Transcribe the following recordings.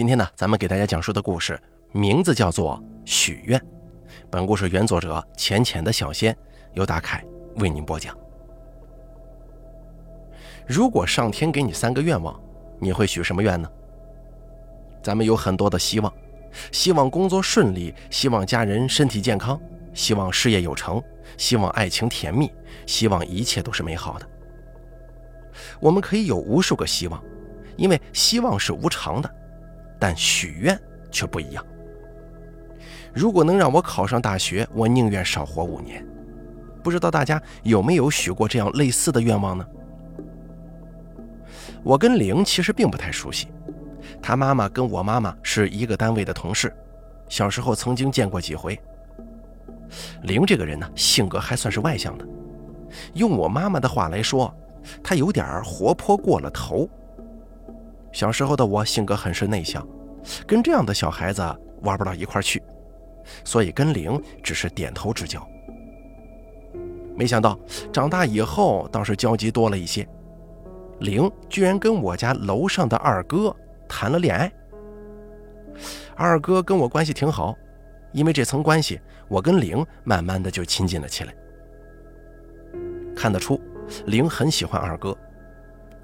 今天呢，咱们给大家讲述的故事名字叫做《许愿》。本故事原作者浅浅的小仙由大凯为您播讲。如果上天给你三个愿望，你会许什么愿呢？咱们有很多的希望，希望工作顺利，希望家人身体健康，希望事业有成，希望爱情甜蜜，希望一切都是美好的。我们可以有无数个希望，因为希望是无常的。但许愿却不一样。如果能让我考上大学，我宁愿少活五年。不知道大家有没有许过这样类似的愿望呢？我跟玲其实并不太熟悉，她妈妈跟我妈妈是一个单位的同事，小时候曾经见过几回。玲这个人呢，性格还算是外向的，用我妈妈的话来说，她有点活泼过了头。小时候的我性格很是内向，跟这样的小孩子玩不到一块去，所以跟玲只是点头之交。没想到长大以后倒是交集多了一些，玲居然跟我家楼上的二哥谈了恋爱。二哥跟我关系挺好，因为这层关系，我跟玲慢慢的就亲近了起来。看得出，玲很喜欢二哥，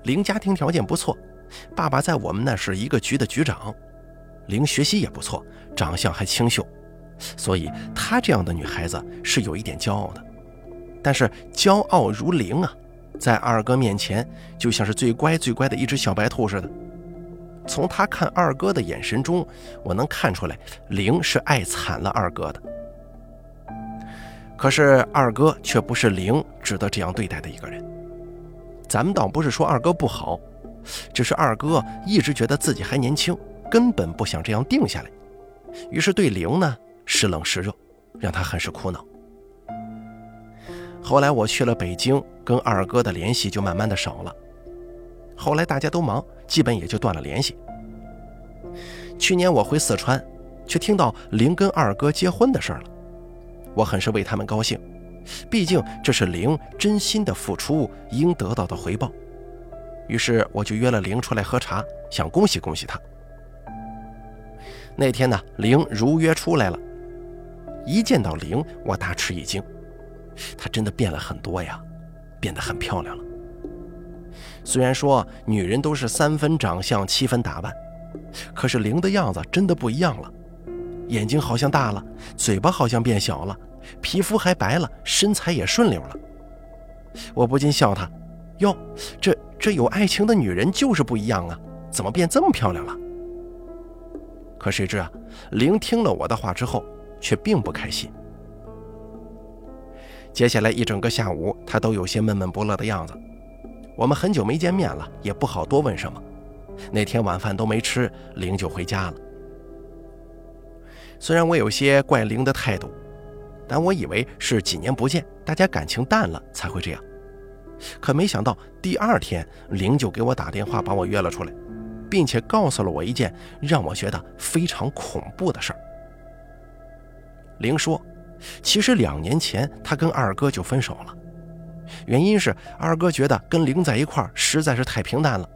玲家庭条件不错。爸爸在我们那是一个局的局长，玲学习也不错，长相还清秀，所以她这样的女孩子是有一点骄傲的。但是骄傲如玲啊，在二哥面前就像是最乖最乖的一只小白兔似的。从她看二哥的眼神中，我能看出来，玲是爱惨了二哥的。可是二哥却不是玲值得这样对待的一个人。咱们倒不是说二哥不好。只是二哥一直觉得自己还年轻，根本不想这样定下来，于是对玲呢时冷时热，让他很是苦恼。后来我去了北京，跟二哥的联系就慢慢的少了。后来大家都忙，基本也就断了联系。去年我回四川，却听到玲跟二哥结婚的事儿了，我很是为他们高兴，毕竟这是玲真心的付出应得到的回报。于是我就约了玲出来喝茶，想恭喜恭喜她。那天呢，玲如约出来了。一见到玲，我大吃一惊，她真的变了很多呀，变得很漂亮了。虽然说女人都是三分长相七分打扮，可是玲的样子真的不一样了，眼睛好像大了，嘴巴好像变小了，皮肤还白了，身材也顺溜了。我不禁笑她，哟，这。这有爱情的女人就是不一样啊，怎么变这么漂亮了？可谁知啊，玲听了我的话之后，却并不开心。接下来一整个下午，她都有些闷闷不乐的样子。我们很久没见面了，也不好多问什么。那天晚饭都没吃，玲就回家了。虽然我有些怪玲的态度，但我以为是几年不见，大家感情淡了才会这样。可没想到，第二天玲就给我打电话，把我约了出来，并且告诉了我一件让我觉得非常恐怖的事儿。玲说，其实两年前她跟二哥就分手了，原因是二哥觉得跟玲在一块儿实在是太平淡了。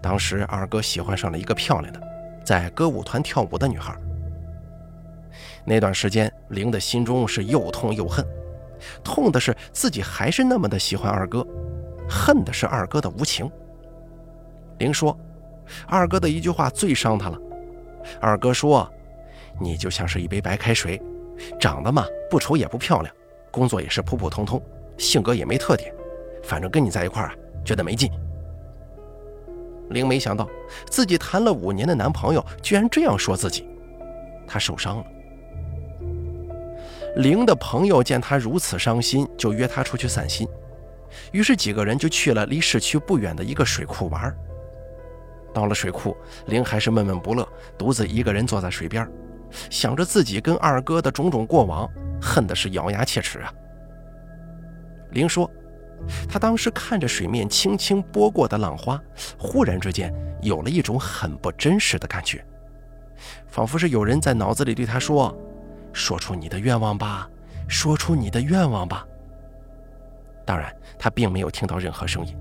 当时二哥喜欢上了一个漂亮的，在歌舞团跳舞的女孩。那段时间，玲的心中是又痛又恨。痛的是自己还是那么的喜欢二哥，恨的是二哥的无情。玲说，二哥的一句话最伤她了。二哥说：“你就像是一杯白开水，长得嘛不丑也不漂亮，工作也是普普通通，性格也没特点，反正跟你在一块儿啊，觉得没劲。”玲没想到自己谈了五年的男朋友居然这样说自己，她受伤了。玲的朋友见他如此伤心，就约他出去散心。于是几个人就去了离市区不远的一个水库玩。到了水库，玲还是闷闷不乐，独自一个人坐在水边，想着自己跟二哥的种种过往，恨的是咬牙切齿啊。玲说，她当时看着水面轻轻波过的浪花，忽然之间有了一种很不真实的感觉，仿佛是有人在脑子里对她说。说出你的愿望吧，说出你的愿望吧。当然，他并没有听到任何声音，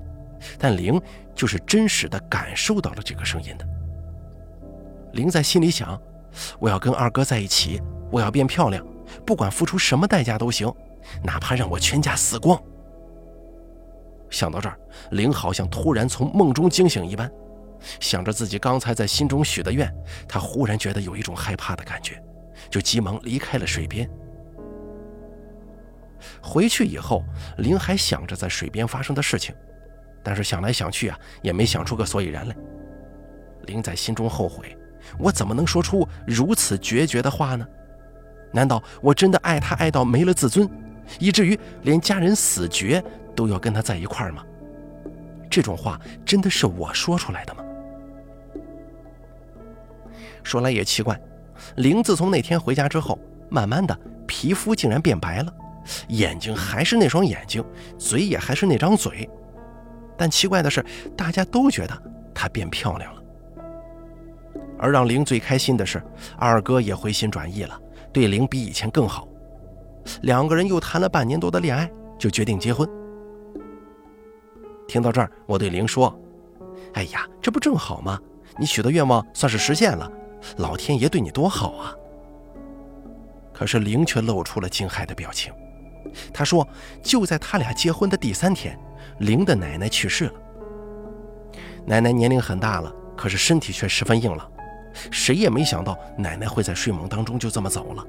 但灵就是真实的感受到了这个声音的。灵在心里想：“我要跟二哥在一起，我要变漂亮，不管付出什么代价都行，哪怕让我全家死光。”想到这儿，灵好像突然从梦中惊醒一般，想着自己刚才在心中许的愿，她忽然觉得有一种害怕的感觉，就急忙离开了水边。回去以后，林还想着在水边发生的事情，但是想来想去啊，也没想出个所以然来。林在心中后悔：我怎么能说出如此决绝的话呢？难道我真的爱他爱到没了自尊，以至于连家人死绝都要跟他在一块儿吗？这种话真的是我说出来的吗？说来也奇怪，玲自从那天回家之后，慢慢的皮肤竟然变白了。眼睛还是那双眼睛，嘴也还是那张嘴，但奇怪的是，大家都觉得她变漂亮了。而让玲最开心的是，二哥也回心转意了，对玲比以前更好。两个人又谈了半年多的恋爱，就决定结婚。听到这儿，我对玲说：“哎呀，这不正好吗？你许的愿望算是实现了，老天爷对你多好啊！”可是玲却露出了惊骇的表情。他说：“就在他俩结婚的第三天，玲的奶奶去世了。奶奶年龄很大了，可是身体却十分硬朗。谁也没想到奶奶会在睡梦当中就这么走了。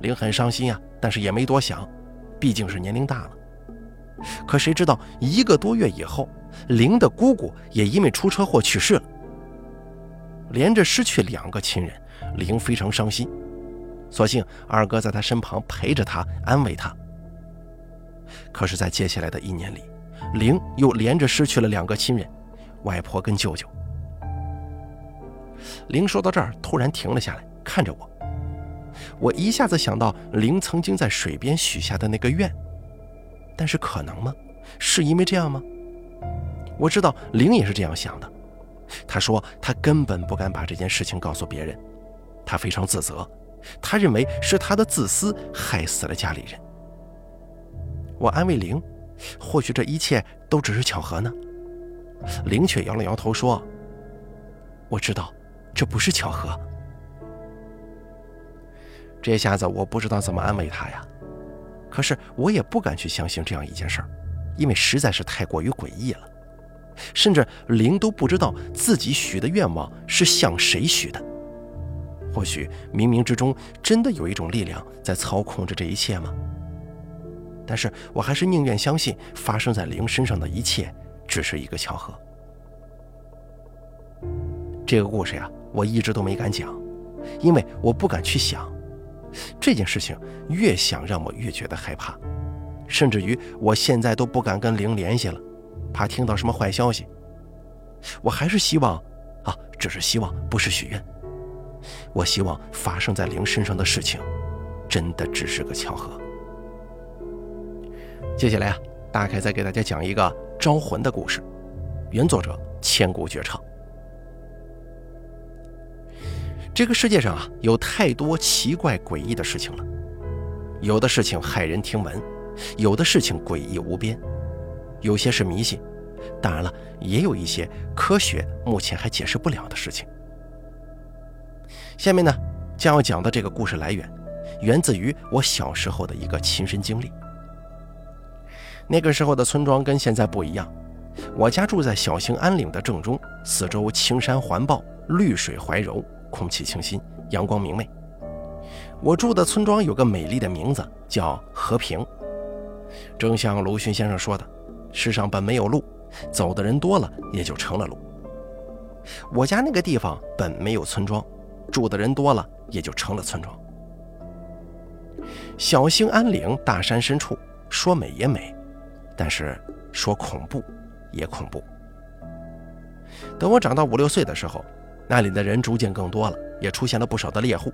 玲很伤心啊，但是也没多想，毕竟是年龄大了。可谁知道一个多月以后，玲的姑姑也因为出车祸去世了。连着失去两个亲人，玲非常伤心。”所幸二哥在他身旁陪着他，安慰他。可是，在接下来的一年里，玲又连着失去了两个亲人，外婆跟舅舅。玲说到这儿，突然停了下来，看着我。我一下子想到玲曾经在水边许下的那个愿，但是可能吗？是因为这样吗？我知道玲也是这样想的。他说他根本不敢把这件事情告诉别人，他非常自责。他认为是他的自私害死了家里人。我安慰玲，或许这一切都只是巧合呢。玲却摇了摇头说：“我知道，这不是巧合。”这下子我不知道怎么安慰他呀。可是我也不敢去相信这样一件事儿，因为实在是太过于诡异了。甚至灵都不知道自己许的愿望是向谁许的。或许冥冥之中真的有一种力量在操控着这一切吗？但是我还是宁愿相信发生在灵身上的一切只是一个巧合。这个故事呀，我一直都没敢讲，因为我不敢去想这件事情，越想让我越觉得害怕，甚至于我现在都不敢跟灵联系了，怕听到什么坏消息。我还是希望，啊，只是希望，不是许愿。我希望发生在灵身上的事情，真的只是个巧合。接下来啊，大凯再给大家讲一个招魂的故事，原作者千古绝唱。这个世界上啊，有太多奇怪诡异的事情了，有的事情骇人听闻，有的事情诡异无边，有些是迷信，当然了，也有一些科学目前还解释不了的事情。下面呢，将要讲的这个故事来源，源自于我小时候的一个亲身经历。那个时候的村庄跟现在不一样，我家住在小兴安岭的正中，四周青山环抱，绿水怀柔，空气清新，阳光明媚。我住的村庄有个美丽的名字，叫和平。正像鲁迅先生说的：“世上本没有路，走的人多了，也就成了路。”我家那个地方本没有村庄。住的人多了，也就成了村庄。小兴安岭大山深处，说美也美，但是说恐怖也恐怖。等我长到五六岁的时候，那里的人逐渐更多了，也出现了不少的猎户。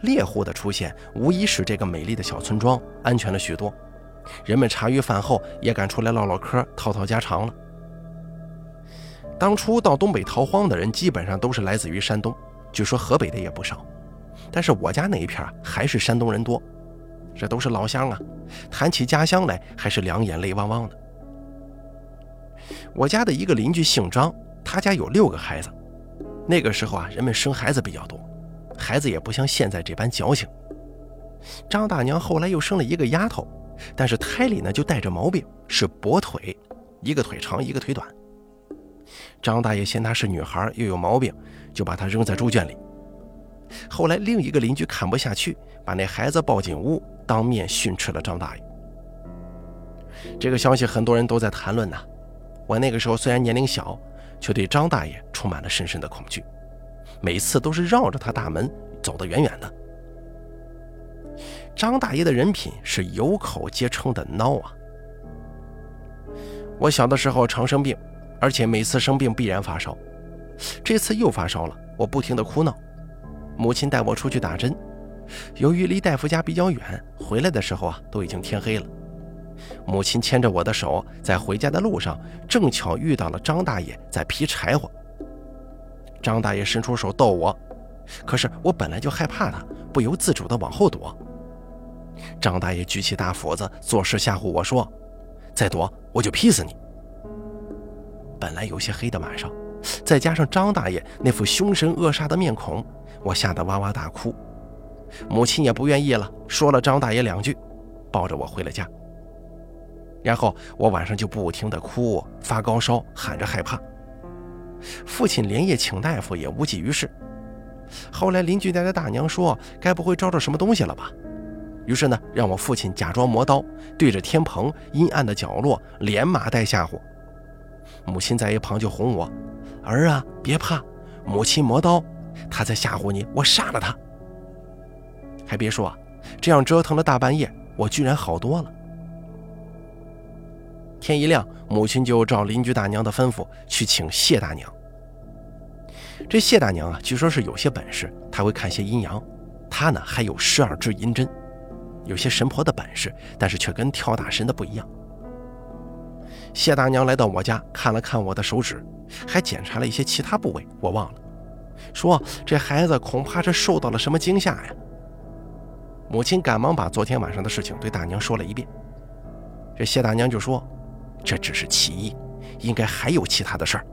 猎户的出现，无疑使这个美丽的小村庄安全了许多。人们茶余饭后也敢出来唠唠嗑，套套家常了。当初到东北逃荒的人，基本上都是来自于山东。据说河北的也不少，但是我家那一片还是山东人多，这都是老乡啊，谈起家乡来还是两眼泪汪汪的。我家的一个邻居姓张，他家有六个孩子，那个时候啊，人们生孩子比较多，孩子也不像现在这般矫情。张大娘后来又生了一个丫头，但是胎里呢就带着毛病，是跛腿，一个腿长一个腿短。张大爷嫌她是女孩又有毛病，就把她扔在猪圈里。后来另一个邻居看不下去，把那孩子抱进屋，当面训斥了张大爷。这个消息很多人都在谈论呢。我那个时候虽然年龄小，却对张大爷充满了深深的恐惧，每次都是绕着他大门走得远远的。张大爷的人品是有口皆称的孬啊！我小的时候常生病，而且每次生病必然发烧。这次又发烧了，我不停地哭闹。母亲带我出去打针，由于离大夫家比较远，回来的时候啊都已经天黑了。母亲牵着我的手，在回家的路上，正巧遇到了张大爷在劈柴火。张大爷伸出手逗我，可是我本来就害怕他，不由自主地往后躲。张大爷举起大斧子，作势吓唬我说：“再躲，我就劈死你。”本来有些黑的晚上，再加上张大爷那副凶神恶煞的面孔，我吓得哇哇大哭。母亲也不愿意了，说了张大爷两句，抱着我回了家。然后我晚上就不停地哭，发高烧，喊着害怕。父亲连夜请大夫，也无济于事。后来邻居家的大娘说：“该不会招着什么东西了吧？”于是呢，让我父亲假装磨刀，对着天棚阴暗的角落连骂带吓唬。母亲在一旁就哄我：“儿啊，别怕，母亲磨刀，他在吓唬你，我杀了他。”还别说啊，这样折腾了大半夜，我居然好多了。天一亮，母亲就照邻居大娘的吩咐去请谢大娘。这谢大娘啊，据说是有些本事，她会看些阴阳，她呢还有十二支银针。有些神婆的本事，但是却跟跳大神的不一样。谢大娘来到我家，看了看我的手指，还检查了一些其他部位，我忘了。说这孩子恐怕是受到了什么惊吓呀。母亲赶忙把昨天晚上的事情对大娘说了一遍。这谢大娘就说：“这只是其一，应该还有其他的事儿。”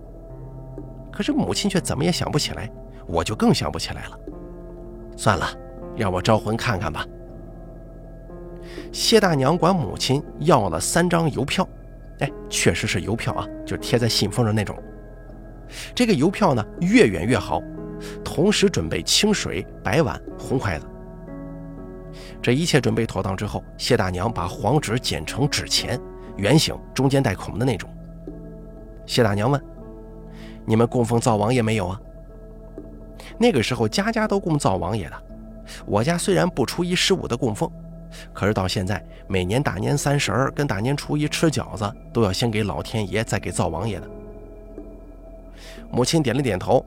可是母亲却怎么也想不起来，我就更想不起来了。算了，让我招魂看看吧。谢大娘管母亲要了三张邮票，哎，确实是邮票啊，就贴在信封上那种。这个邮票呢，越远越好。同时准备清水、白碗、红筷子。这一切准备妥当之后，谢大娘把黄纸剪成纸钱，圆形，中间带孔的那种。谢大娘问：“你们供奉灶王爷没有啊？”那个时候家家都供灶王爷的，我家虽然不初一十五的供奉。可是到现在，每年大年三十儿跟大年初一吃饺子，都要先给老天爷，再给灶王爷的。母亲点了点头，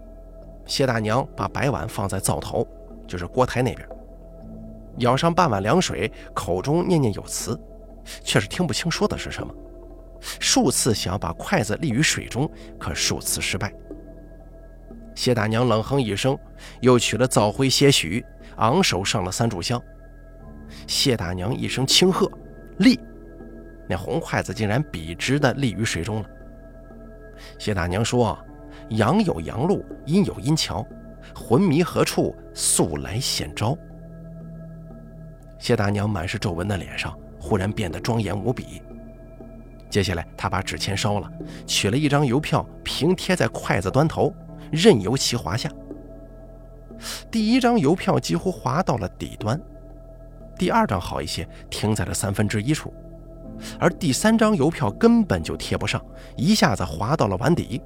谢大娘把白碗放在灶头，就是锅台那边，舀上半碗凉水，口中念念有词，却是听不清说的是什么。数次想要把筷子立于水中，可数次失败。谢大娘冷哼一声，又取了灶灰些许，昂首上了三炷香。谢大娘一声轻喝：“立！”那红筷子竟然笔直地立于水中了。谢大娘说：“阳有阳路，阴有阴桥，魂迷何处？速来显招。”谢大娘满是皱纹的脸上忽然变得庄严无比。接下来，她把纸钱烧了，取了一张邮票，平贴在筷子端头，任由其滑下。第一张邮票几乎滑到了底端。第二张好一些，停在了三分之一处，而第三张邮票根本就贴不上，一下子滑到了碗底。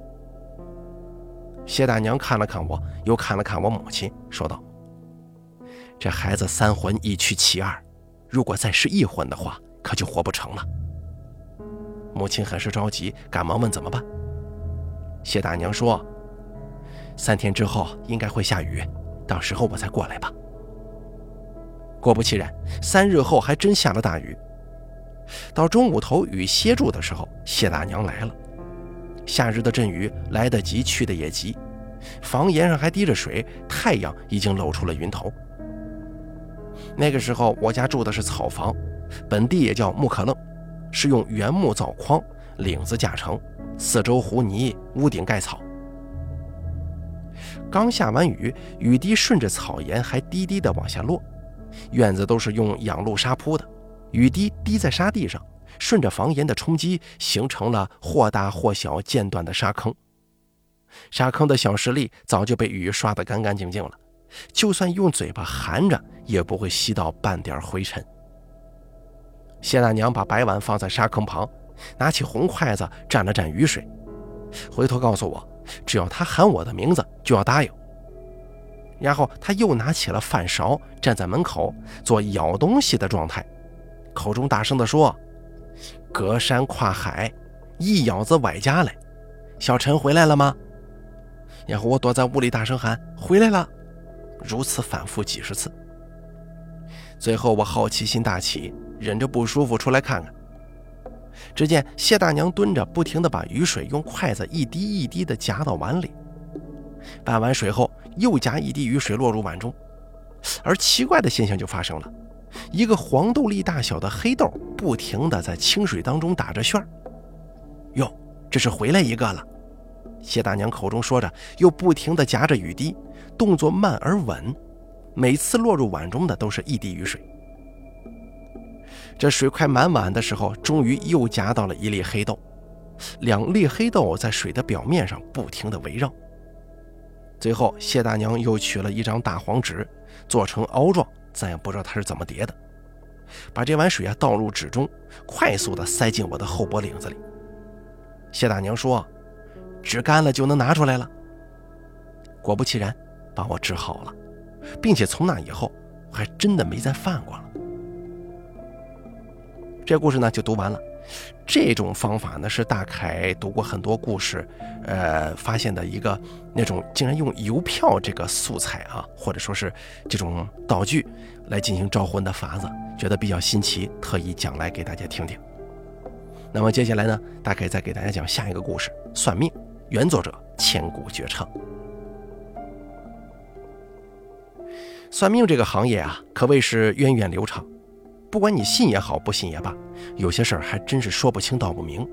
谢大娘看了看我，又看了看我母亲，说道：“这孩子三魂一躯其二，如果再是一魂的话，可就活不成了。”母亲很是着急，赶忙问怎么办。谢大娘说：“三天之后应该会下雨，到时候我再过来吧。”果不其然，三日后还真下了大雨。到中午头雨歇住的时候，谢大娘来了。夏日的阵雨来得急，去得也急，房檐上还滴着水，太阳已经露出了云头。那个时候我家住的是草房，本地也叫木可楞，是用原木造框，领子架成，四周糊泥，屋顶盖草。刚下完雨，雨滴顺着草檐还滴滴的往下落。院子都是用养路沙铺的，雨滴滴在沙地上，顺着房檐的冲击，形成了或大或小、间断的沙坑。沙坑的小石粒早就被雨刷得干干净净了，就算用嘴巴含着，也不会吸到半点灰尘。谢大娘把白碗放在沙坑旁，拿起红筷子蘸了蘸雨水，回头告诉我，只要她喊我的名字，就要答应。然后他又拿起了饭勺，站在门口做咬东西的状态，口中大声地说：“隔山跨海，一咬子崴家来，小陈回来了吗？”然后我躲在屋里大声喊：“回来了！”如此反复几十次。最后我好奇心大起，忍着不舒服出来看看。只见谢大娘蹲着，不停地把雨水用筷子一滴一滴地夹到碗里。拌完水后，又加一滴雨水落入碗中，而奇怪的现象就发生了：一个黄豆粒大小的黑豆不停地在清水当中打着旋儿。哟，这是回来一个了。谢大娘口中说着，又不停地夹着雨滴，动作慢而稳，每次落入碗中的都是一滴雨水。这水快满碗的时候，终于又夹到了一粒黑豆，两粒黑豆在水的表面上不停地围绕。最后，谢大娘又取了一张大黄纸，做成凹状，咱也不知道她是怎么叠的，把这碗水啊倒入纸中，快速的塞进我的后脖领子里。谢大娘说。纸干了就能拿出来了。果不其然，把我治好了，并且从那以后，我还真的没再犯过了。这故事呢就读完了。这种方法呢是大凯读过很多故事，呃，发现的一个那种竟然用邮票这个素材啊，或者说是这种道具来进行招魂的法子，觉得比较新奇，特意讲来给大家听听。那么接下来呢，大概再给大家讲下一个故事——算命。原作者千古绝唱。算命这个行业啊，可谓是源远流长。不管你信也好，不信也罢，有些事儿还真是说不清道不明。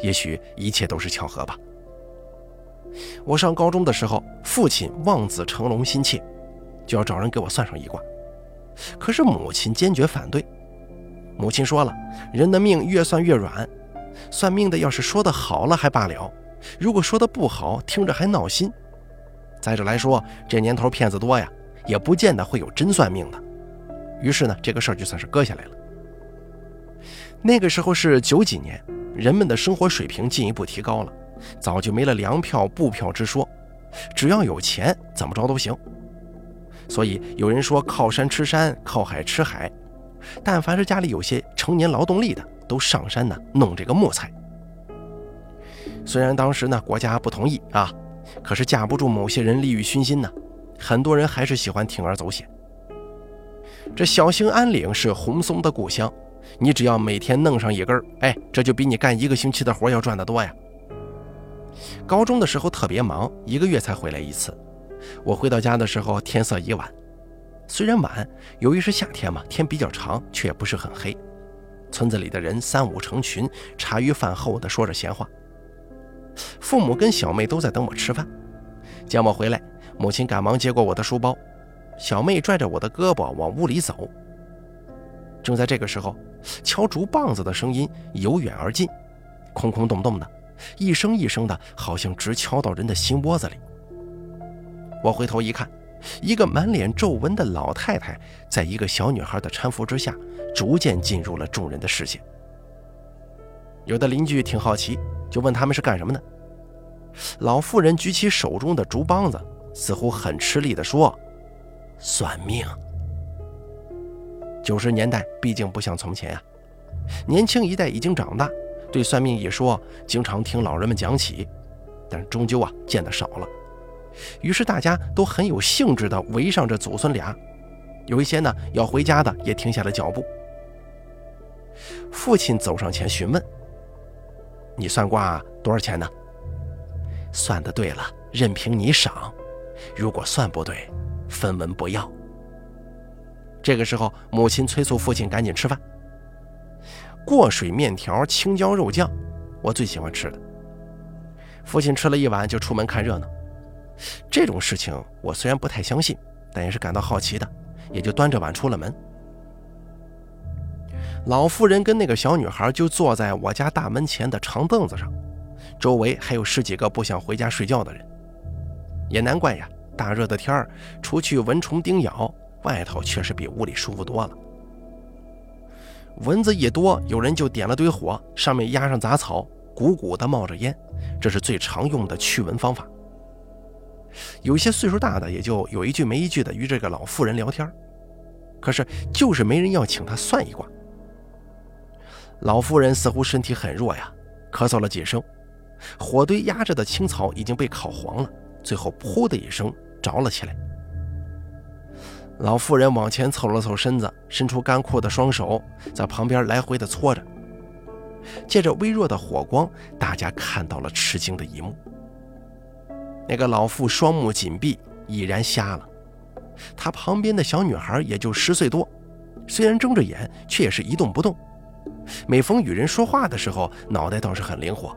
也许一切都是巧合吧。我上高中的时候，父亲望子成龙心切，就要找人给我算上一卦。可是母亲坚决反对。母亲说了，人的命越算越软，算命的要是说的好了还罢了。如果说的不好，听着还闹心。再者来说，这年头骗子多呀，也不见得会有真算命的。于是呢，这个事儿就算是搁下来了。那个时候是九几年，人们的生活水平进一步提高了，早就没了粮票、布票之说，只要有钱，怎么着都行。所以有人说靠山吃山，靠海吃海。但凡是家里有些成年劳动力的，都上山呢弄这个木材。虽然当时呢国家不同意啊，可是架不住某些人利欲熏心呢，很多人还是喜欢铤而走险。这小兴安岭是红松的故乡，你只要每天弄上一根儿哎，这就比你干一个星期的活要赚得多呀。高中的时候特别忙，一个月才回来一次。我回到家的时候天色已晚，虽然晚，由于是夏天嘛，天比较长，却不是很黑。村子里的人三五成群，茶余饭后的说着闲话。父母跟小妹都在等我吃饭，见我回来，母亲赶忙接过我的书包，小妹拽着我的胳膊往屋里走。正在这个时候，敲竹棒子的声音由远而近，空空洞洞的，一声一声的，好像直敲到人的心窝子里。我回头一看，一个满脸皱纹的老太太，在一个小女孩的搀扶之下，逐渐进入了众人的视线。有的邻居挺好奇。就问他们是干什么的。老妇人举起手中的竹棒子，似乎很吃力地说：“算命。”九十年代毕竟不像从前啊，年轻一代已经长大，对算命一说，经常听老人们讲起，但终究啊见得少了。于是大家都很有兴致地围上这祖孙俩，有一些呢要回家的也停下了脚步。父亲走上前询问。你算卦多少钱呢？算的对了，任凭你赏；如果算不对，分文不要。这个时候，母亲催促父亲赶紧吃饭。过水面条、青椒肉酱，我最喜欢吃的。父亲吃了一碗就出门看热闹。这种事情我虽然不太相信，但也是感到好奇的，也就端着碗出了门。老妇人跟那个小女孩就坐在我家大门前的长凳子上，周围还有十几个不想回家睡觉的人。也难怪呀，大热的天儿，除去蚊虫叮咬，外头确实比屋里舒服多了。蚊子一多，有人就点了堆火，上面压上杂草，鼓鼓的冒着烟，这是最常用的驱蚊方法。有些岁数大的也就有一句没一句的与这个老妇人聊天，可是就是没人要请她算一卦。老妇人似乎身体很弱呀，咳嗽了几声，火堆压着的青草已经被烤黄了，最后噗的一声着了起来。老妇人往前凑了凑身子，伸出干枯的双手，在旁边来回的搓着。借着微弱的火光，大家看到了吃惊的一幕：那个老妇双目紧闭，已然瞎了。她旁边的小女孩也就十岁多，虽然睁着眼，却也是一动不动。每逢与人说话的时候，脑袋倒是很灵活，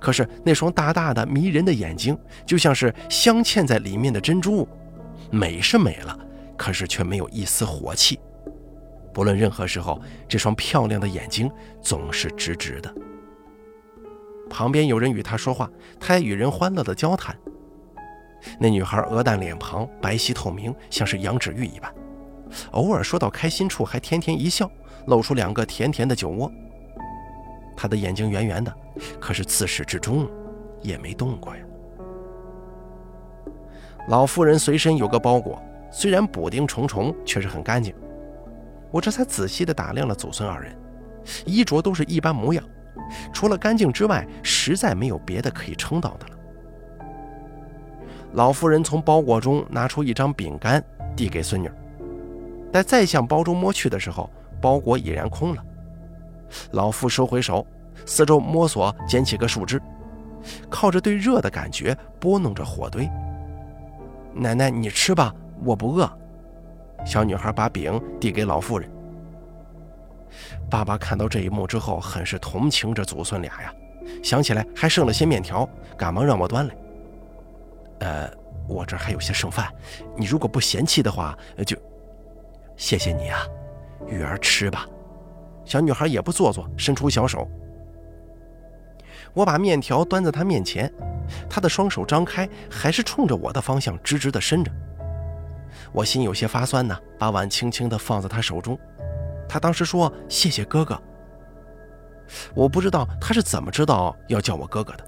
可是那双大大的迷人的眼睛，就像是镶嵌在里面的珍珠，美是美了。可是却没有一丝火气，不论任何时候，这双漂亮的眼睛总是直直的。旁边有人与他说话，他也与人欢乐的交谈。那女孩鹅蛋脸庞，白皙透明，像是羊脂玉一般，偶尔说到开心处还甜甜一笑，露出两个甜甜的酒窝。她的眼睛圆圆的，可是自始至终也没动过呀。老妇人随身有个包裹。虽然补丁重重，却是很干净。我这才仔细地打量了祖孙二人，衣着都是一般模样，除了干净之外，实在没有别的可以称道的了。老妇人从包裹中拿出一张饼干，递给孙女。待再向包中摸去的时候，包裹已然空了。老妇收回手，四周摸索，捡起个树枝，靠着对热的感觉拨弄着火堆。奶奶，你吃吧。我不饿。小女孩把饼递给老妇人。爸爸看到这一幕之后，很是同情这祖孙俩呀。想起来还剩了些面条，赶忙让我端来。呃，我这还有些剩饭，你如果不嫌弃的话，就谢谢你啊，玉儿吃吧。小女孩也不做作，伸出小手。我把面条端在她面前，她的双手张开，还是冲着我的方向直直地伸着。我心有些发酸呢，把碗轻轻地放在她手中。她当时说：“谢谢哥哥。”我不知道她是怎么知道要叫我哥哥的。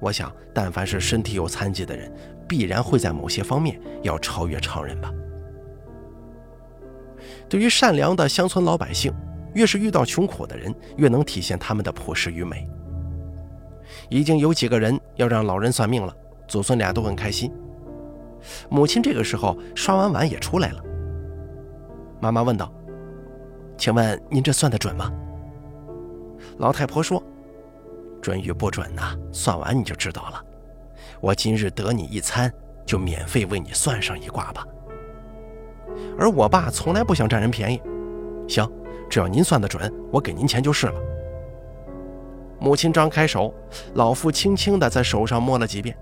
我想，但凡是身体有残疾的人，必然会在某些方面要超越常人吧。对于善良的乡村老百姓，越是遇到穷苦的人，越能体现他们的朴实与美。已经有几个人要让老人算命了，祖孙俩都很开心。母亲这个时候刷完碗也出来了。妈妈问道：“请问您这算得准吗？”老太婆说：“准与不准呐，算完你就知道了。我今日得你一餐，就免费为你算上一卦吧。”而我爸从来不想占人便宜。行，只要您算得准，我给您钱就是了。母亲张开手，老妇轻轻地在手上摸了几遍。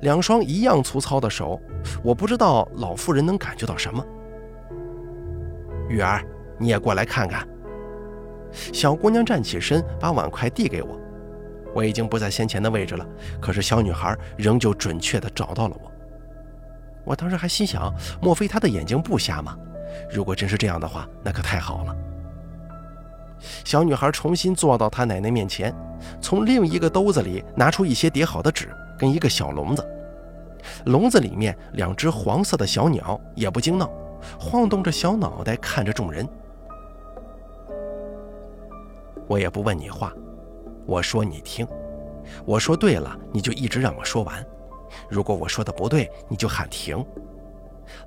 两双一样粗糙的手，我不知道老妇人能感觉到什么。玉儿，你也过来看看。小姑娘站起身，把碗筷递给我。我已经不在先前的位置了，可是小女孩仍旧准确地找到了我。我当时还心想，莫非她的眼睛不瞎吗？如果真是这样的话，那可太好了。小女孩重新坐到她奶奶面前，从另一个兜子里拿出一些叠好的纸。跟一个小笼子，笼子里面两只黄色的小鸟也不惊闹，晃动着小脑袋看着众人。我也不问你话，我说你听，我说对了你就一直让我说完，如果我说的不对你就喊停。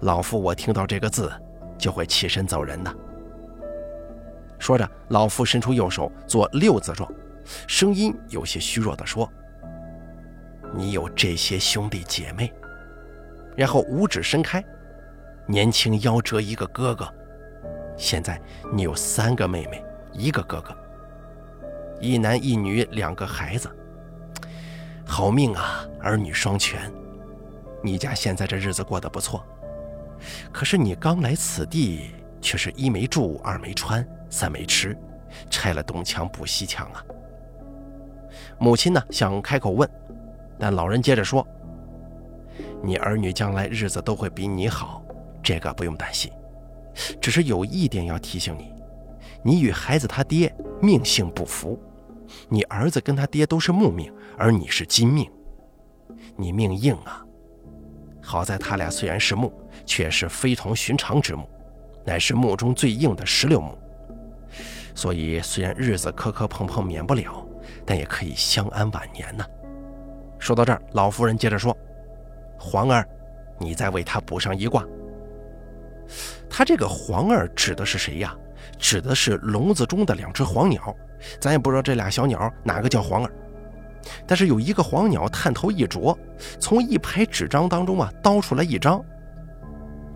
老夫我听到这个字就会起身走人的。说着，老妇伸出右手做六字状，声音有些虚弱地说。你有这些兄弟姐妹，然后五指伸开，年轻夭折一个哥哥，现在你有三个妹妹，一个哥哥，一男一女两个孩子，好命啊，儿女双全。你家现在这日子过得不错，可是你刚来此地，却是一没住，二没穿，三没吃，拆了东墙补西墙啊。母亲呢，想开口问，但老人接着说：“你儿女将来日子都会比你好，这个不用担心。只是有一点要提醒你，你与孩子他爹命性不符，你儿子跟他爹都是木命，而你是金命，你命硬啊。好在他俩虽然是木，却是非同寻常之木，乃是木中最硬的石榴木，所以虽然日子磕磕碰碰免不了。”但也可以相安晚年呢。说到这儿，老夫人接着说：“黄儿，你再为他补上一卦。”他这个黄儿指的是谁呀？指的是笼子中的两只黄鸟。咱也不知道这俩小鸟哪个叫黄儿，但是有一个黄鸟探头一啄，从一排纸张当中啊叨出来一张。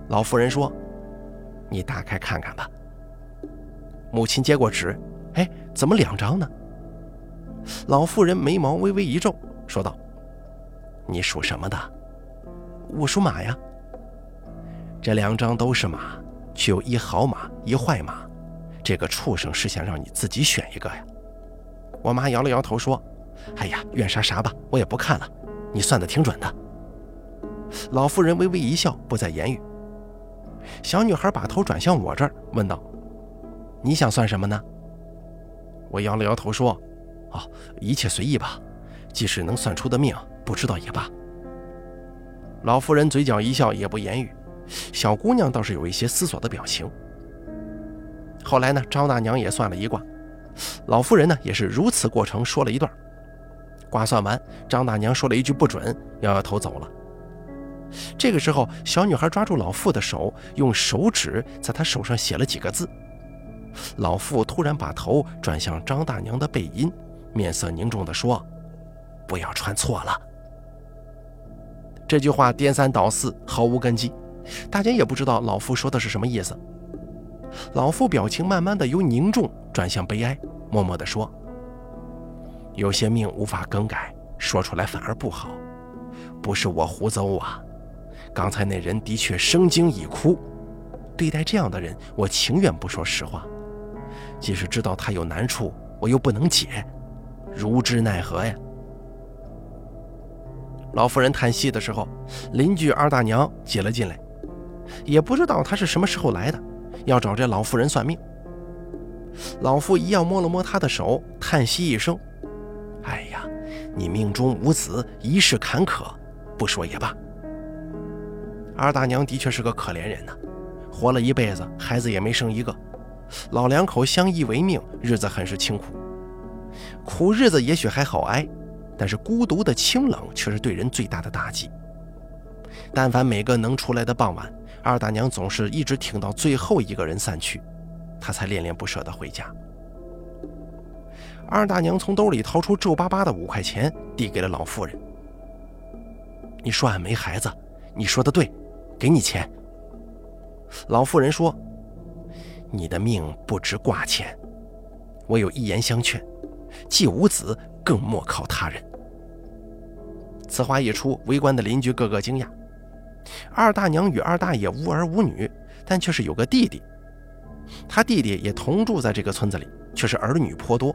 老妇人说：“你打开看看吧。”母亲接过纸，哎，怎么两张呢？老妇人眉毛微微一皱，说道：“你属什么的？我属马呀。这两张都是马，却有一好马，一坏马。这个畜生是想让你自己选一个呀？”我妈摇了摇头说：“哎呀，愿啥啥吧，我也不看了。你算的挺准的。”老妇人微微一笑，不再言语。小女孩把头转向我这儿，问道：“你想算什么呢？”我摇了摇头说。哦，一切随意吧，即使能算出的命，不知道也罢。老妇人嘴角一笑，也不言语。小姑娘倒是有一些思索的表情。后来呢，张大娘也算了一卦，老妇人呢也是如此过程说了一段。卦算完，张大娘说了一句不准，摇摇头走了。这个时候，小女孩抓住老妇的手，用手指在她手上写了几个字。老妇突然把头转向张大娘的背阴。面色凝重地说：“不要穿错了。”这句话颠三倒四，毫无根基，大家也不知道老夫说的是什么意思。老夫表情慢慢的由凝重转向悲哀，默默地说：“有些命无法更改，说出来反而不好。不是我胡诌啊，刚才那人的确生惊已哭。对待这样的人，我情愿不说实话。即使知道他有难处，我又不能解。”如之奈何呀！老妇人叹息的时候，邻居二大娘挤了进来，也不知道她是什么时候来的，要找这老妇人算命。老妇一样摸了摸她的手，叹息一声：“哎呀，你命中无子，一世坎坷，不说也罢。”二大娘的确是个可怜人呐，活了一辈子，孩子也没生一个，老两口相依为命，日子很是清苦。苦日子也许还好挨，但是孤独的清冷却是对人最大的打击。但凡每个能出来的傍晚，二大娘总是一直挺到最后一个人散去，她才恋恋不舍地回家。二大娘从兜里掏出皱巴巴的五块钱，递给了老妇人：“你说俺没孩子，你说的对，给你钱。”老妇人说：“你的命不值挂钱，我有一言相劝。”既无子，更莫靠他人。此话一出，围观的邻居个个惊讶。二大娘与二大爷无儿无女，但却是有个弟弟。他弟弟也同住在这个村子里，却是儿女颇多。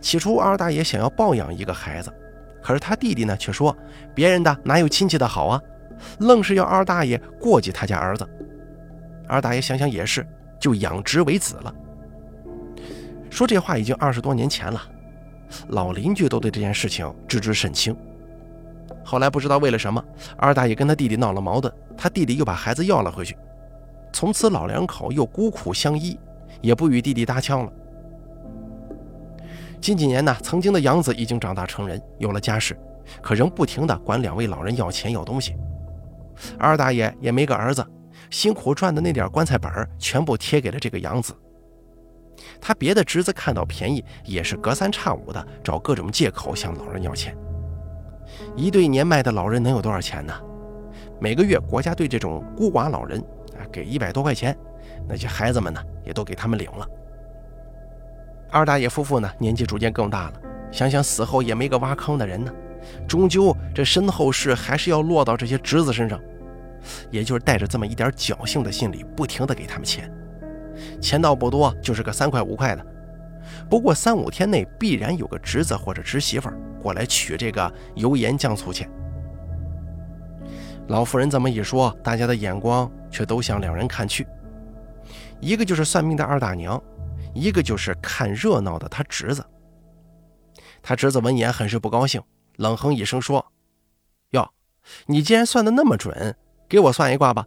起初，二大爷想要抱养一个孩子，可是他弟弟呢，却说别人的哪有亲戚的好啊，愣是要二大爷过继他家儿子。二大爷想想也是，就养殖为子了。说这话已经二十多年前了，老邻居都对这件事情知之甚清。后来不知道为了什么，二大爷跟他弟弟闹了矛盾，他弟弟又把孩子要了回去。从此老两口又孤苦相依，也不与弟弟搭腔了。近几年呢，曾经的养子已经长大成人，有了家室，可仍不停地管两位老人要钱要东西。二大爷也没个儿子，辛苦赚的那点棺材本全部贴给了这个养子。他别的侄子看到便宜，也是隔三差五的找各种借口向老人要钱。一对年迈的老人能有多少钱呢？每个月国家对这种孤寡老人啊给一百多块钱，那些孩子们呢也都给他们领了。二大爷夫妇呢年纪逐渐更大了，想想死后也没个挖坑的人呢，终究这身后事还是要落到这些侄子身上，也就是带着这么一点侥幸的心理，不停的给他们钱，钱倒不多，就是个三块五块的。不过三五天内必然有个侄子或者侄媳妇过来取这个油盐酱醋钱。老妇人这么一说，大家的眼光却都向两人看去，一个就是算命的二大娘，一个就是看热闹的他侄子。他侄子闻言很是不高兴，冷哼一声说：“哟，你既然算的那么准，给我算一卦吧。”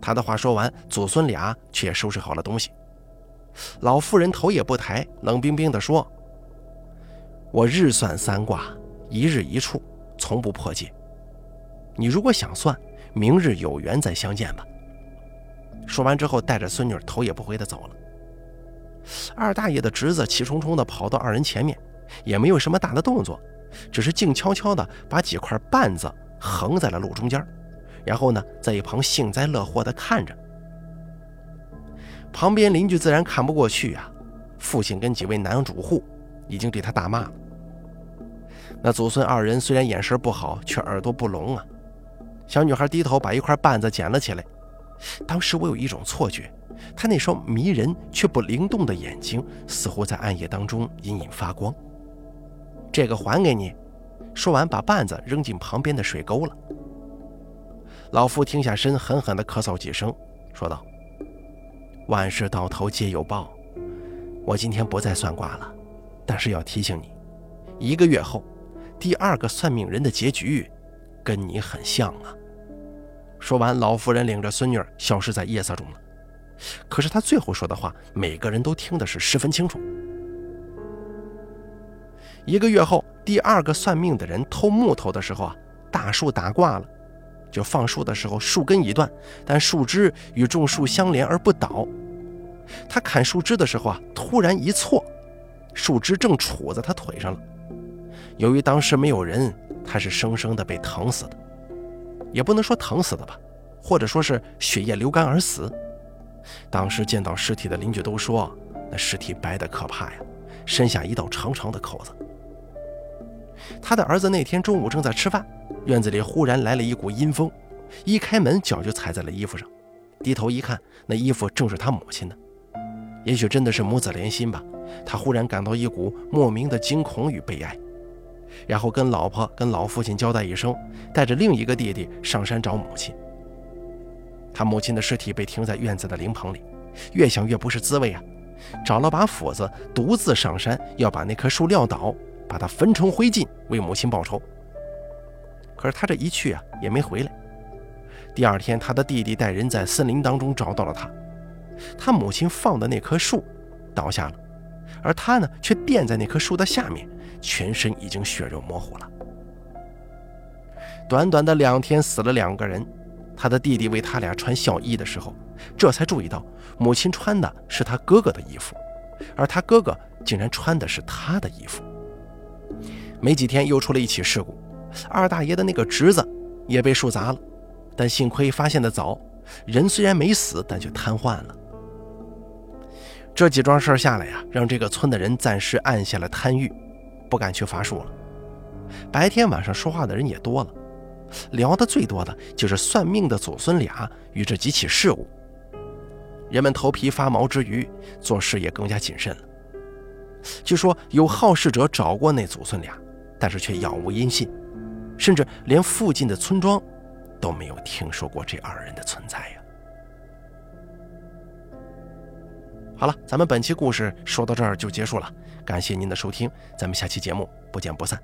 他的话说完，祖孙俩却收拾好了东西。老妇人头也不抬，冷冰冰地说：“我日算三卦，一日一处，从不破戒。你如果想算，明日有缘再相见吧。”说完之后，带着孙女头也不回地走了。二大爷的侄子气冲冲地跑到二人前面，也没有什么大的动作，只是静悄悄地把几块绊子横在了路中间，然后呢，在一旁幸灾乐祸地看着。旁边邻居自然看不过去啊，父亲跟几位男主户已经对他大骂了。那祖孙二人虽然眼神不好，却耳朵不聋啊。小女孩低头把一块绊子捡了起来。当时我有一种错觉，她那双迷人却不灵动的眼睛似乎在暗夜当中隐隐发光。这个还给你。说完，把绊子扔进旁边的水沟了。老夫停下身，狠狠地咳嗽几声，说道。万事到头皆有报，我今天不再算卦了，但是要提醒你，一个月后，第二个算命人的结局跟你很像啊。说完，老妇人领着孙女消失在夜色中了。可是她最后说的话，每个人都听的是十分清楚。一个月后，第二个算命的人偷木头的时候啊，大树打挂了。就放树的时候，树根已断，但树枝与众树相连而不倒。他砍树枝的时候啊，突然一错，树枝正杵在他腿上了。由于当时没有人，他是生生的被疼死的，也不能说疼死的吧，或者说是血液流干而死。当时见到尸体的邻居都说，那尸体白的可怕呀，身下一道长长的口子。他的儿子那天中午正在吃饭。院子里忽然来了一股阴风，一开门脚就踩在了衣服上，低头一看，那衣服正是他母亲的。也许真的是母子连心吧，他忽然感到一股莫名的惊恐与悲哀，然后跟老婆、跟老父亲交代一声，带着另一个弟弟上山找母亲。他母亲的尸体被停在院子的灵棚里，越想越不是滋味啊，找了把斧子，独自上山要把那棵树撂倒，把他焚成灰烬，为母亲报仇。可是他这一去啊，也没回来。第二天，他的弟弟带人在森林当中找到了他，他母亲放的那棵树倒下了，而他呢，却垫在那棵树的下面，全身已经血肉模糊了。短短的两天，死了两个人。他的弟弟为他俩穿孝衣的时候，这才注意到母亲穿的是他哥哥的衣服，而他哥哥竟然穿的是他的衣服。没几天，又出了一起事故。二大爷的那个侄子也被树砸了，但幸亏发现的早，人虽然没死，但却瘫痪了。这几桩事儿下来呀，让这个村的人暂时按下了贪欲，不敢去伐树了。白天晚上说话的人也多了，聊得最多的就是算命的祖孙俩与这几起事故。人们头皮发毛之余，做事也更加谨慎了。据说有好事者找过那祖孙俩，但是却杳无音信。甚至连附近的村庄都没有听说过这二人的存在呀。好了，咱们本期故事说到这儿就结束了，感谢您的收听，咱们下期节目不见不散。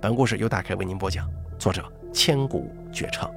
本故事由大凯为您播讲，作者千古绝唱。